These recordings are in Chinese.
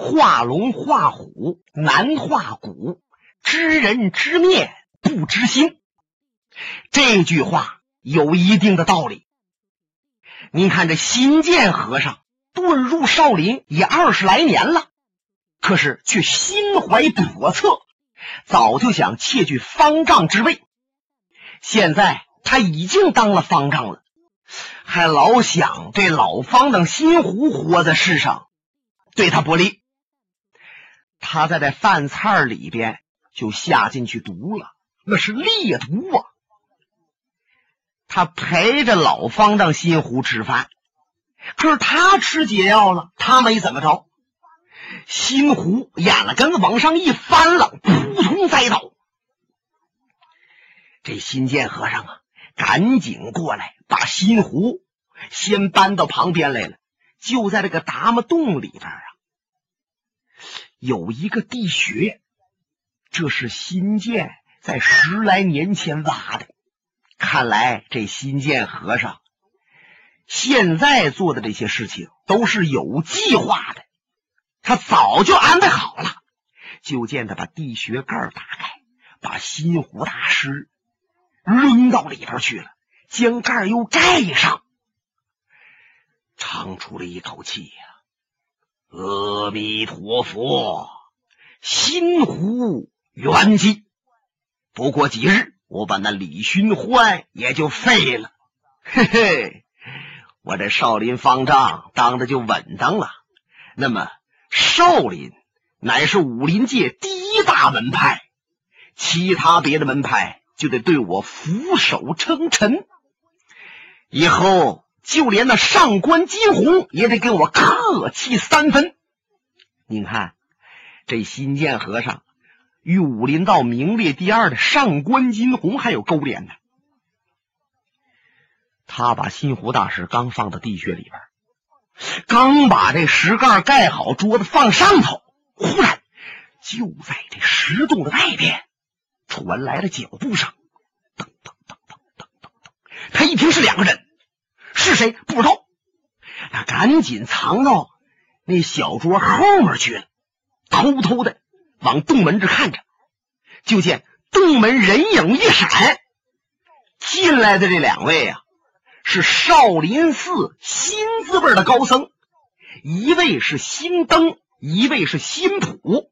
画龙画虎，难画骨；知人知面，不知心。这句话有一定的道理。您看，这新建和尚遁入少林也二十来年了，可是却心怀叵测，早就想窃取方丈之位。现在他已经当了方丈了，还老想这老方丈新湖活在世上，对他不利。他在这饭菜里边就下进去毒了，那是烈毒啊！他陪着老方丈新湖吃饭，可是他吃解药了，他没怎么着。新湖眼了根子往上一翻了，扑通栽倒。这新建和尚啊，赶紧过来把新湖先搬到旁边来了。就在这个达摩洞里边啊，有一个地穴，这是新建在十来年前挖的。看来这新建和尚现在做的这些事情都是有计划的，他早就安排好了。就见他把地穴盖打开，把新湖大师扔到里边去了，将盖又盖上，长出了一口气呀：“阿弥陀佛，新湖圆寂。不过几日。”我把那李寻欢也就废了，嘿嘿，我这少林方丈当的就稳当了。那么少林乃是武林界第一大门派，其他别的门派就得对我俯首称臣。以后就连那上官金鸿也得给我客气三分。您看这新建和尚。与武林道名列第二的上官金鸿还有勾连呢。他把新湖大师刚放到地穴里边，刚把这石盖盖好，桌子放上头，忽然就在这石洞的外边传来了脚步声，噔噔噔噔噔噔噔。他一听是两个人，是谁不知道，他赶紧藏到那小桌后面去了，偷偷的。往洞门这看着，就见洞门人影一闪，进来的这两位啊，是少林寺新字辈的高僧，一位是新登，一位是新普。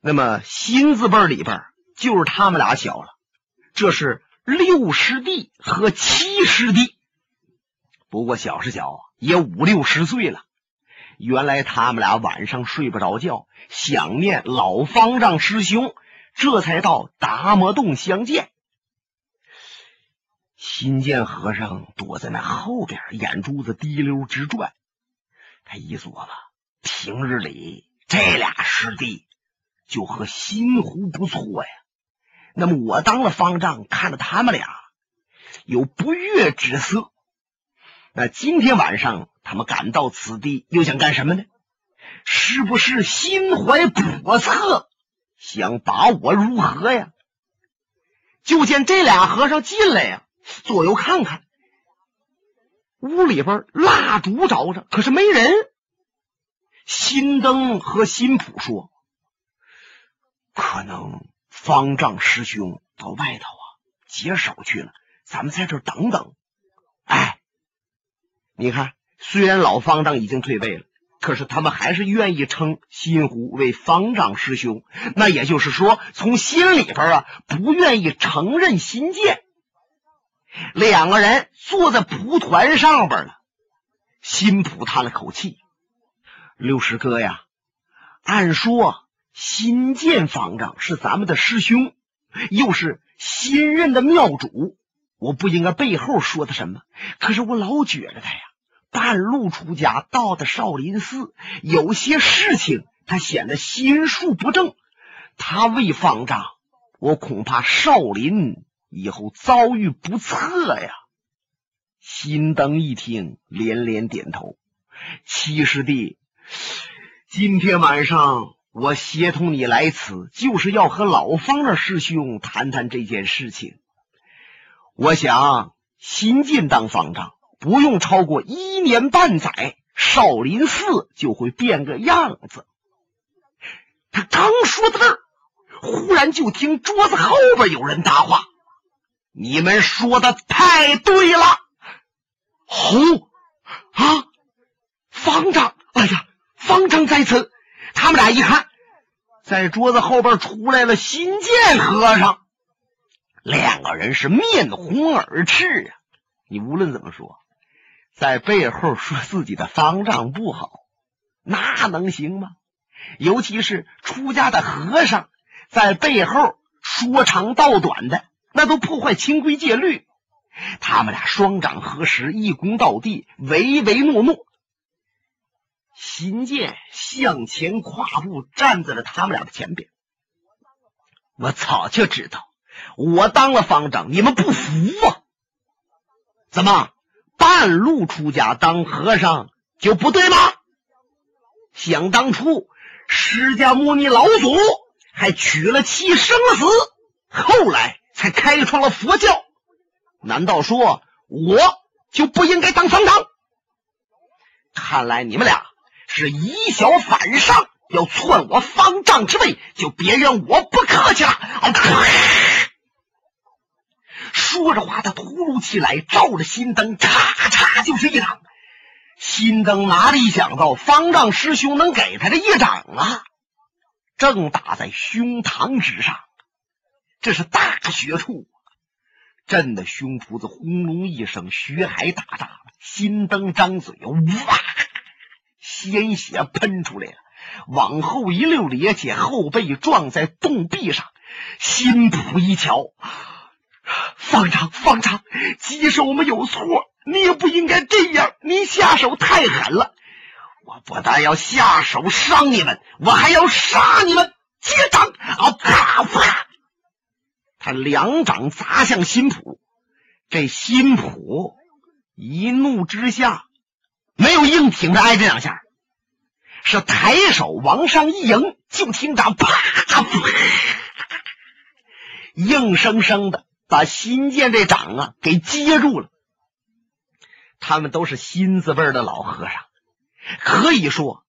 那么新字辈里边就是他们俩小了，这是六师弟和七师弟，不过小是小，也五六十岁了。原来他们俩晚上睡不着觉，想念老方丈师兄，这才到达摩洞相见。新建和尚躲在那后边，眼珠子滴溜直转。他一琢磨，平日里这俩师弟就和新湖不错呀。那么我当了方丈，看着他们俩有不悦之色。那今天晚上。他们赶到此地，又想干什么呢？是不是心怀叵测，想把我如何呀？就见这俩和尚进来呀，左右看看，屋里边蜡烛着着，可是没人。新灯和新普说：“可能方丈师兄到外头啊解手去了，咱们在这等等。”哎，你看。虽然老方丈已经退位了，可是他们还是愿意称新湖为方丈师兄。那也就是说，从心里边啊，不愿意承认新建。两个人坐在蒲团上边了，新普叹了口气：“六师哥呀，按说新建方丈是咱们的师兄，又是新任的庙主，我不应该背后说他什么。可是我老觉着他呀。”半路出家，到的少林寺，有些事情他显得心术不正。他为方丈，我恐怕少林以后遭遇不测呀。心灯一听，连连点头。七师弟，今天晚上我协同你来此，就是要和老方的师兄谈谈这件事情。我想新晋当方丈。不用超过一年半载，少林寺就会变个样子。他刚说到这儿，忽然就听桌子后边有人答话：“你们说的太对了。”吼啊！方丈，哎呀，方丈在此！他们俩一看，在桌子后边出来了新建和尚，两个人是面红耳赤啊！你无论怎么说，在背后说自己的方丈不好，那能行吗？尤其是出家的和尚，在背后说长道短的，那都破坏清规戒律。他们俩双掌合十，一躬到地，唯唯诺诺。秦建向前跨步，站在了他们俩的前边。我早就知道，我当了方丈，你们不服啊？怎么半路出家当和尚就不对吗？想当初，释迦牟尼老祖还娶了妻生死，后来才开创了佛教。难道说我就不应该当方丈？看来你们俩是以小反上，要篡我方丈之位，就别怨我不客气了。说着话，他突如其来，照着心灯，嚓嚓就是一掌。心灯哪里想到方丈师兄能给他这一掌啊？正打在胸膛之上，这是大穴处。震得胸脯子轰隆一声，血海打炸了。心灯张嘴，哇，鲜血喷出来了，往后一溜，趔趄，后背撞在洞壁上。辛普一瞧，方丈，方丈，即使我们有错，你也不应该这样，你下手太狠了。我不但要下手伤你们，我还要杀你们！接掌！啊，啪啪！他两掌砸向辛普，这辛普一怒之下，没有硬挺着挨这两下，是抬手往上一迎，就听着啪啪，硬生生的把新建这掌啊给接住了。他们都是新字辈的老和尚，可以说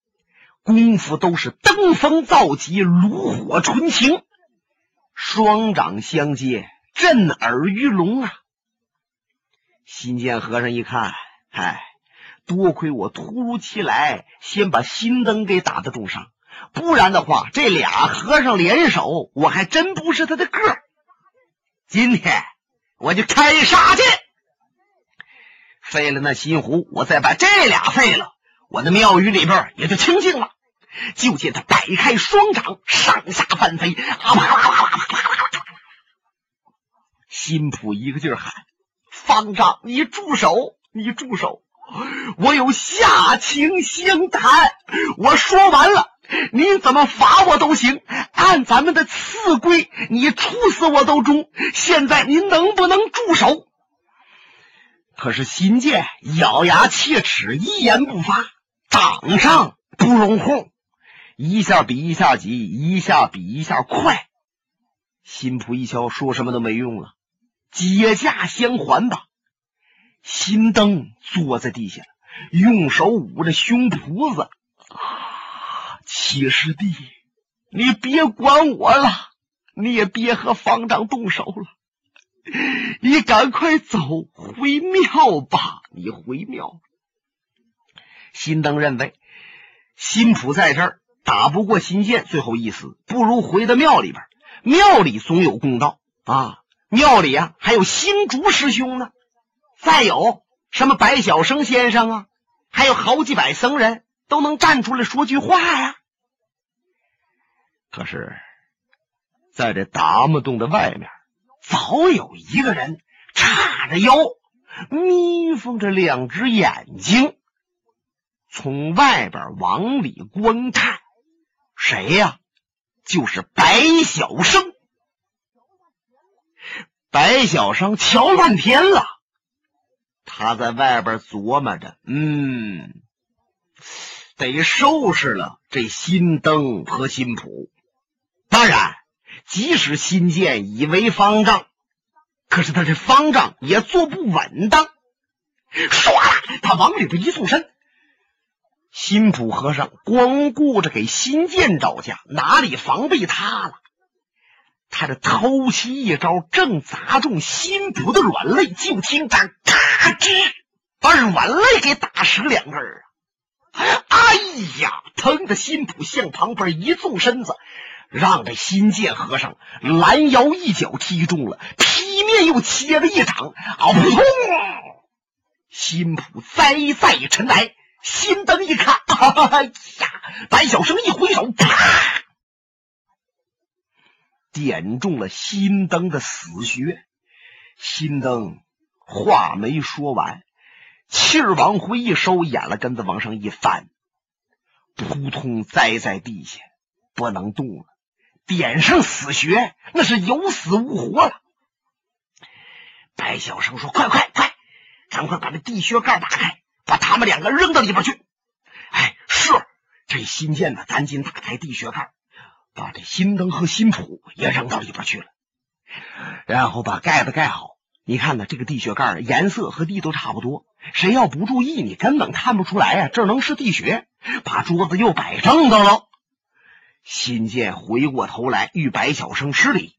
功夫都是登峰造极，炉火纯青。双掌相接，震耳欲聋啊！新建和尚一看，嗨，多亏我突如其来，先把心灯给打得重伤，不然的话，这俩和尚联手，我还真不是他的个儿。今天我就开杀戒，废了那新湖，我再把这俩废了，我的庙宇里边也就清净了。就见他摆开双掌，上下翻飞，啊啪啪啪啪啪啪！辛普一个劲儿喊：“方丈，你住手！你住手！我有下情相谈。我说完了，您怎么罚我都行。按咱们的次规，你处死我都中。现在您能不能住手？”可是新建咬牙切齿，一言不发，掌上不容哄。一下比一下急，一下比一下快。新仆一瞧，说什么都没用了，解架相还吧。新灯坐在地下，用手捂着胸脯子。啊七师弟，你别管我了，你也别和方丈动手了，你赶快走回庙吧。你回庙。新灯认为，新仆在这儿。打不过新剑，最后一死，不如回到庙里边。庙里总有公道啊！庙里啊，还有新竹师兄呢，再有什么白晓生先生啊，还有好几百僧人都能站出来说句话呀。可是，在这达摩洞的外面，早有一个人叉着腰，眯缝着两只眼睛，从外边往里观看。谁呀？就是白晓生。白晓生瞧半天了，他在外边琢磨着：嗯，得收拾了这新灯和新谱。当然，即使新建以为方丈，可是他这方丈也坐不稳当。唰，他往里边一纵身，新普和尚光顾着给新建招架，哪里防备他了？他的偷袭一招正砸中心普的软肋，就听他咔吱，把软肋给打折两根啊！哎呀，疼的新普向旁边一纵身子，让这新建和尚拦腰一脚踢中了，劈面又切了一掌，啊噗！新普栽在尘埃。新灯一看，哎呀！白小生一挥手，啪，点中了新灯的死穴。新灯话没说完，气儿往回一收，眼了根子往上一翻，扑通栽在地下，不能动了。点上死穴，那是有死无活了。白小生说：“快快快，赶快把那地穴盖打开！”把他们两个扔到里边去！哎，是这新建的，赶紧打开地穴盖，把这新灯和新谱也扔到里边去了，然后把盖子盖好。你看呢，这个地穴盖颜色和地都差不多，谁要不注意，你根本看不出来呀，这能是地穴？把桌子又摆正当了。新建回过头来，与白小生施礼：“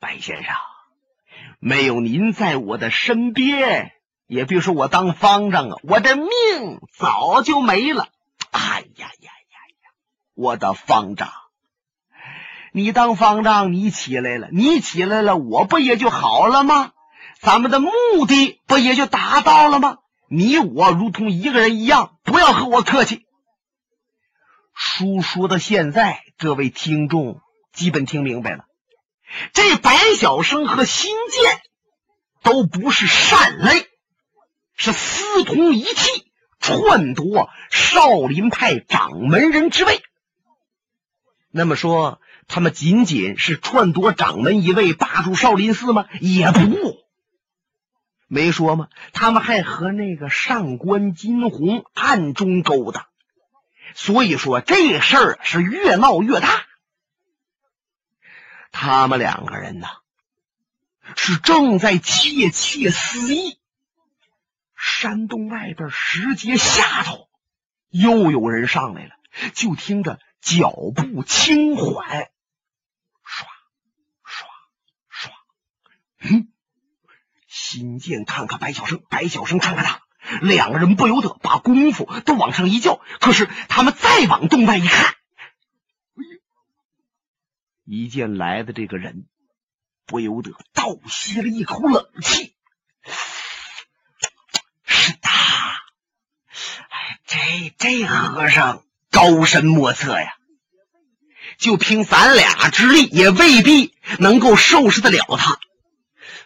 白先生，没有您在我的身边。”也别说我当方丈啊，我的命早就没了。哎呀呀！我的方丈，你当方丈，你起来了，你起来了，我不也就好了吗？咱们的目的不也就达到了吗？你我如同一个人一样，不要和我客气。书说到现在，各位听众基本听明白了，这白小生和新建都不是善类。是私通一气，篡夺少林派掌门人之位。那么说，他们仅仅是篡夺掌门一位，霸住少林寺吗？也不，没说吗？他们还和那个上官金鸿暗中勾搭。所以说，这事儿是越闹越大。他们两个人呢，是正在窃窃私议。山洞外边石阶下头，又有人上来了。就听着脚步轻缓，唰唰唰。嗯，新建看看白小生，白小生看看他，两个人不由得把功夫都往上一叫。可是他们再往洞外一看，一见来的这个人，不由得倒吸了一口冷气。是他，哎这这和尚高深莫测呀，就凭咱俩之力，也未必能够收拾得了他。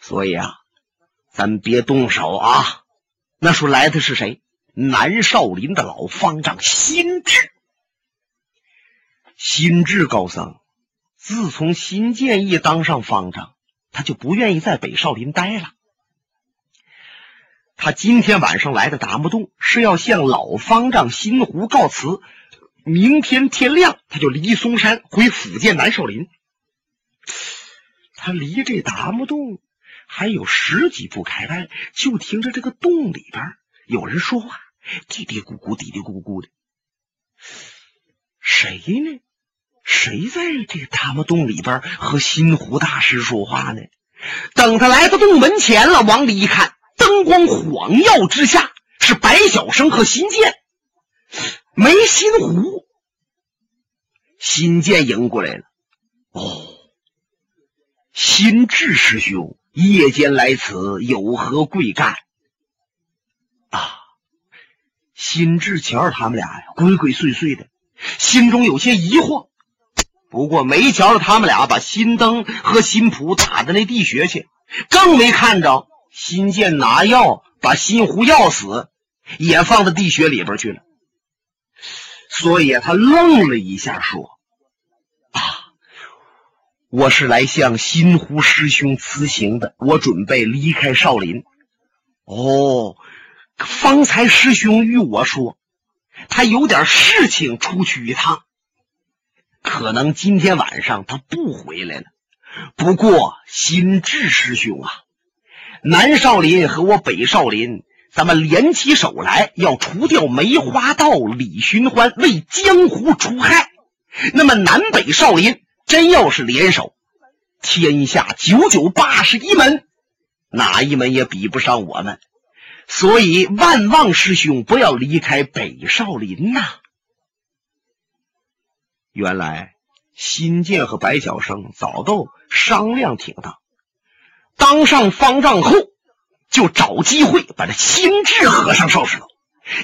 所以啊，咱别动手啊。那说来的是谁？南少林的老方丈心智。心智高僧，自从新建义当上方丈，他就不愿意在北少林待了。他今天晚上来的达木洞是要向老方丈心湖告辞，明天天亮他就离嵩山回福建南少林。他离这达摩洞还有十几步开外，就听着这个洞里边有人说话，嘀嘀咕咕，嘀嘀咕咕的。谁呢？谁在这达摩洞里边和新湖大师说话呢？等他来到洞门前了，往里一看。灯光晃耀之下，是白小生和新建，没新湖。新建迎过来了。哦，新智师兄夜间来此，有何贵干？啊，新智瞧他们俩呀，鬼鬼祟祟的，心中有些疑惑。不过没瞧着他们俩把新灯和新谱打在那地穴去，更没看着。新建拿药把新湖药死，也放到地穴里边去了。所以他愣了一下，说：“啊，我是来向新湖师兄辞行的，我准备离开少林。”哦，方才师兄与我说，他有点事情出去一趟，可能今天晚上他不回来了。不过心智师兄啊。南少林和我北少林咱们联起手来，要除掉梅花道李寻欢，为江湖除害。那么南北少林真要是联手，天下九九八十一门，哪一门也比不上我们。所以万望师兄不要离开北少林呐！原来新建和白晓生早都商量挺当，当上方丈后，就找机会把这心智和尚收拾了，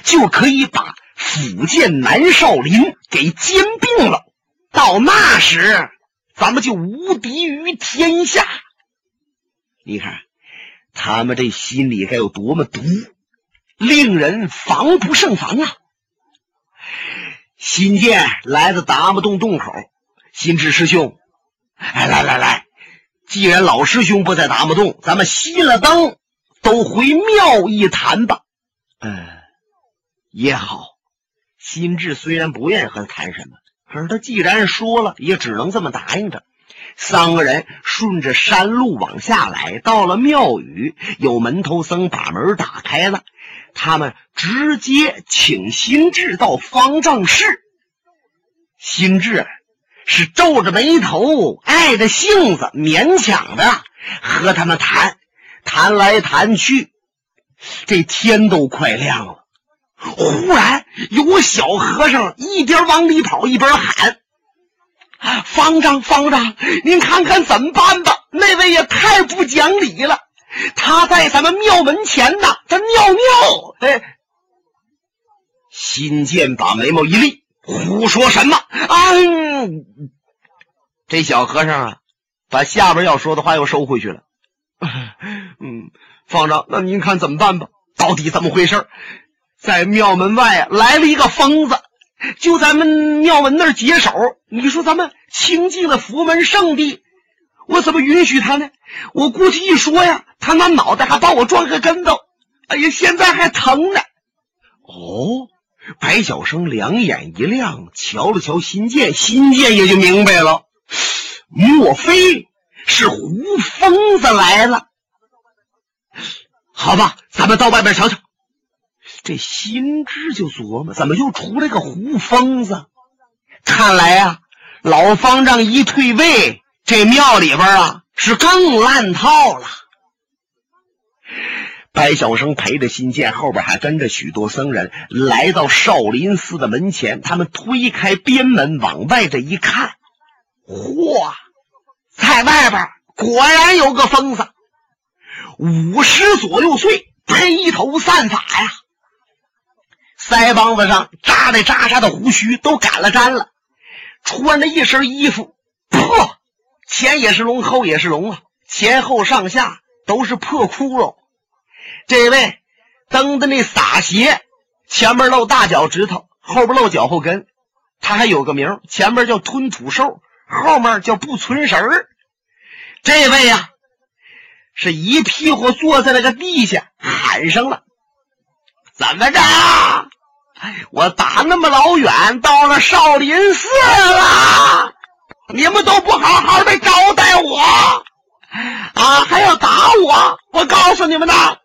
就可以把福建南少林给兼并了。到那时，咱们就无敌于天下。你看，他们这心里该有多么毒，令人防不胜防啊！新建来到达摩洞洞口，心智师兄，哎，来来来，既然老师兄不在达摩洞，咱们熄了灯，都回庙一谈吧。嗯，也好。心智虽然不愿意和他谈什么。可是他既然说了，也只能这么答应着。三个人顺着山路往下来，到了庙宇，有门头僧把门打开了，他们直接请心智到方丈室。心智是皱着眉头，碍着性子，勉强的和他们谈，谈来谈去，这天都快亮了。忽然，有小和尚一边往里跑一边喊：“方丈，方丈，您看看怎么办吧？那位也太不讲理了，他在咱们庙门前呢，他尿尿。”哎，新建把眉毛一立：“胡说什么？”啊，这小和尚啊，把下边要说的话又收回去了。嗯，方丈，那您看怎么办吧？到底怎么回事？在庙门外，来了一个疯子，就咱们庙门那儿解手。你说咱们清净的佛门圣地，我怎么允许他呢？我过去一说呀，他那脑袋还把我撞个跟头。哎呀，现在还疼呢。哦，白晓生两眼一亮，瞧了瞧新建，新建也就明白了，莫非是胡疯子来了？好吧，咱们到外边瞧瞧。这心知就琢磨，怎么又出来个胡疯子？看来呀，老方丈一退位，这庙里边啊是更烂套了。白晓生陪着新建，后边还跟着许多僧人，来到少林寺的门前。他们推开边门，往外这一看，嚯，在外边果然有个疯子，五十左右岁，披头散发呀。腮帮子上扎的扎扎的胡须都赶了粘了，穿着一身衣服，破前也是龙，后也是龙啊，前后上下都是破窟窿。这位蹬的那洒鞋，前面露大脚趾头，后边露脚后跟。他还有个名，前面叫吞土兽，后面叫不存神儿。这位呀，是一屁股坐在那个地下，喊上了：“怎么着？”我打那么老远到了少林寺了，你们都不好好的招待我，啊，还要打我！我告诉你们呐，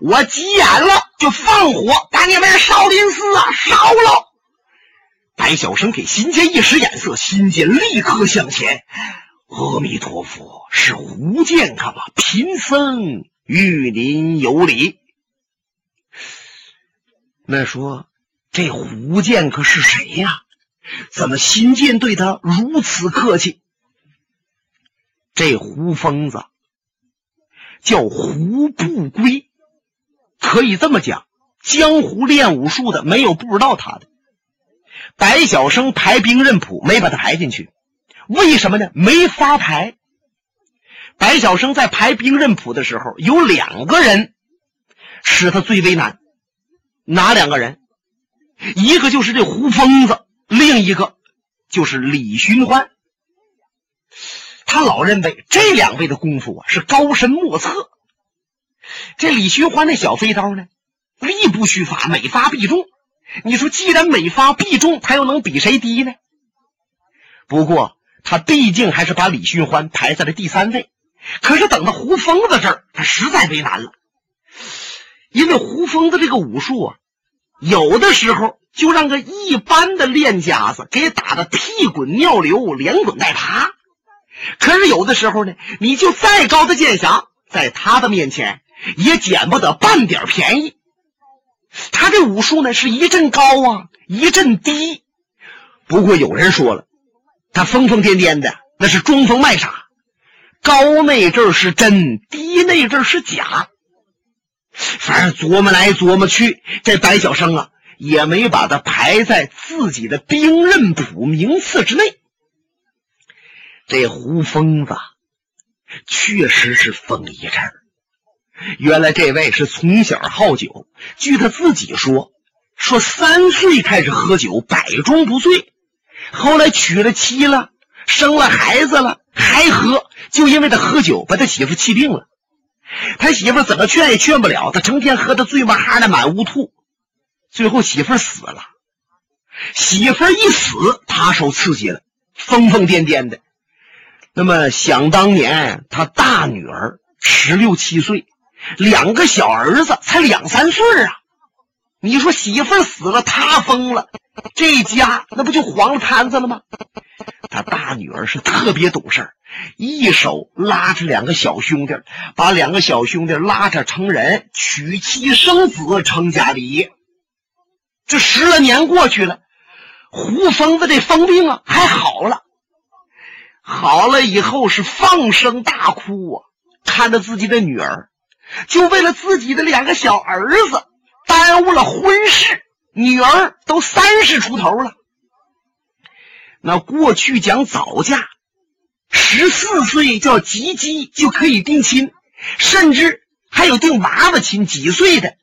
我急眼了就放火把你们少林寺啊烧了！白晓生给新杰一使眼色，新杰立刻向前。阿弥陀佛，是胡剑客吧？贫僧与您有礼。那说。这胡剑客是谁呀？怎么新建对他如此客气？这胡疯子叫胡不归，可以这么讲，江湖练武术的没有不知道他的。白晓生排兵刃谱没把他排进去，为什么呢？没发牌。白晓生在排兵刃谱的时候，有两个人使他最为难，哪两个人？一个就是这胡疯子，另一个就是李寻欢。他老认为这两位的功夫啊是高深莫测。这李寻欢那小飞刀呢，力不虚发，每发必中。你说，既然每发必中，他又能比谁低呢？不过他毕竟还是把李寻欢排在了第三位。可是等到胡疯子这儿，他实在为难了。因为胡疯子这个武术啊，有的时候就让个一般的练家子给打的屁滚尿流、连滚带爬。可是有的时候呢，你就再高的剑侠，在他的面前也捡不得半点便宜。他这武术呢，是一阵高啊，一阵低。不过有人说了，他疯疯癫癫的，那是装疯卖傻，高那阵是真，低那阵是假。反正琢磨来琢磨去，这白晓生啊，也没把他排在自己的兵刃谱名次之内。这胡疯子确实是疯一阵。原来这位是从小好酒，据他自己说，说三岁开始喝酒，百中不醉。后来娶了妻了，生了孩子了，还喝，就因为他喝酒把他媳妇气病了。他媳妇怎么劝也劝不了，他成天喝的醉嘛哈的，满屋吐。最后媳妇死了，媳妇一死，他受刺激了，疯疯癫癫的。那么想当年，他大女儿十六七岁。两个小儿子才两三岁啊！你说媳妇死了，他疯了，这家那不就黄了摊子了吗？他大女儿是特别懂事一手拉着两个小兄弟，把两个小兄弟拉着成人，娶妻生子，成家立业。这十来年过去了，胡疯子这疯病啊还好了，好了以后是放声大哭啊，看着自己的女儿。就为了自己的两个小儿子，耽误了婚事。女儿都三十出头了。那过去讲早嫁，十四岁叫及笄就可以定亲，甚至还有定娃娃亲，几岁的。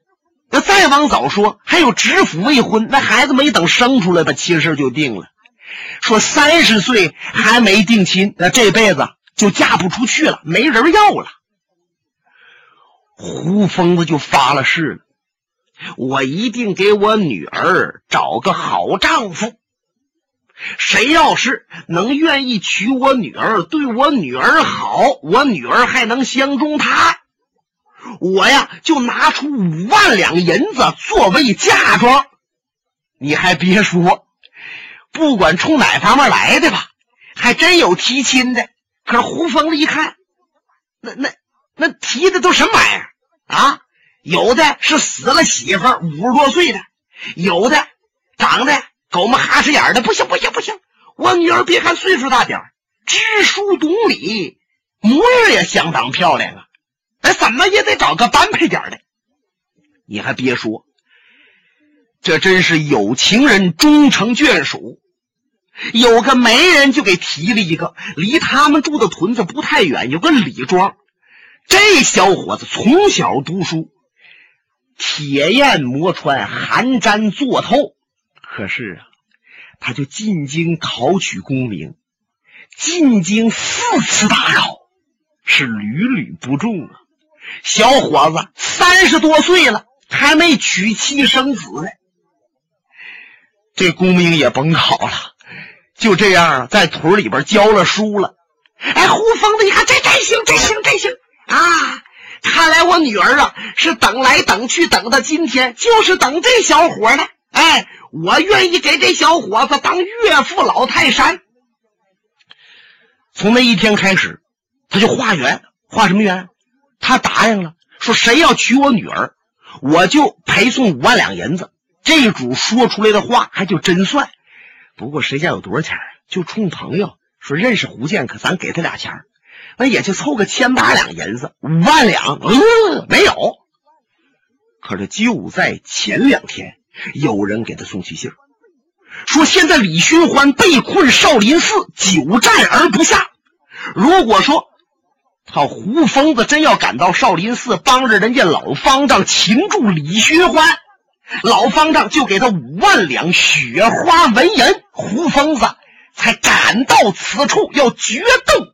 那再往早说，还有指腹未婚，那孩子没等生出来，把亲事就定了。说三十岁还没定亲，那这辈子就嫁不出去了，没人要了。胡疯子就发了誓了，我一定给我女儿找个好丈夫。谁要是能愿意娶我女儿，对我女儿好，我女儿还能相中他，我呀就拿出五万两银子作为嫁妆。你还别说，不管从哪方面来的吧，还真有提亲的。可是胡疯子一看，那那。那提的都什么玩意儿啊？有的是死了媳妇五十多岁的，有的长得狗么哈哧眼的。不行不行不行！我女儿别看岁数大点知书懂礼，模样也相当漂亮啊。那怎么也得找个般配点的。你还别说，这真是有情人终成眷属。有个媒人就给提了一个，离他们住的屯子不太远，有个李庄。这小伙子从小读书，铁砚磨穿，寒毡做透。可是啊，他就进京考取功名，进京四次大考，是屡屡不中啊。小伙子三十多岁了，还没娶妻生子呢。这功名也甭考了，就这样在屯里边教了书了。哎，胡疯子，一看这这行，这行，这行。啊！看来我女儿啊是等来等去等到今天，就是等这小伙呢。哎，我愿意给这小伙子当岳父老泰山。从那一天开始，他就化缘，化什么缘？他答应了，说谁要娶我女儿，我就陪送五万两银子。这主说出来的话还就真算。不过谁家有多少钱？就冲朋友说认识胡建，可咱给他俩钱那也就凑个千八两银子，五万两，嗯，没有。可是就在前两天，有人给他送去信说现在李寻欢被困少林寺，久战而不下。如果说他胡疯子真要赶到少林寺，帮着人家老方丈擒住李寻欢，老方丈就给他五万两雪花纹银，胡疯子才赶到此处，要决斗。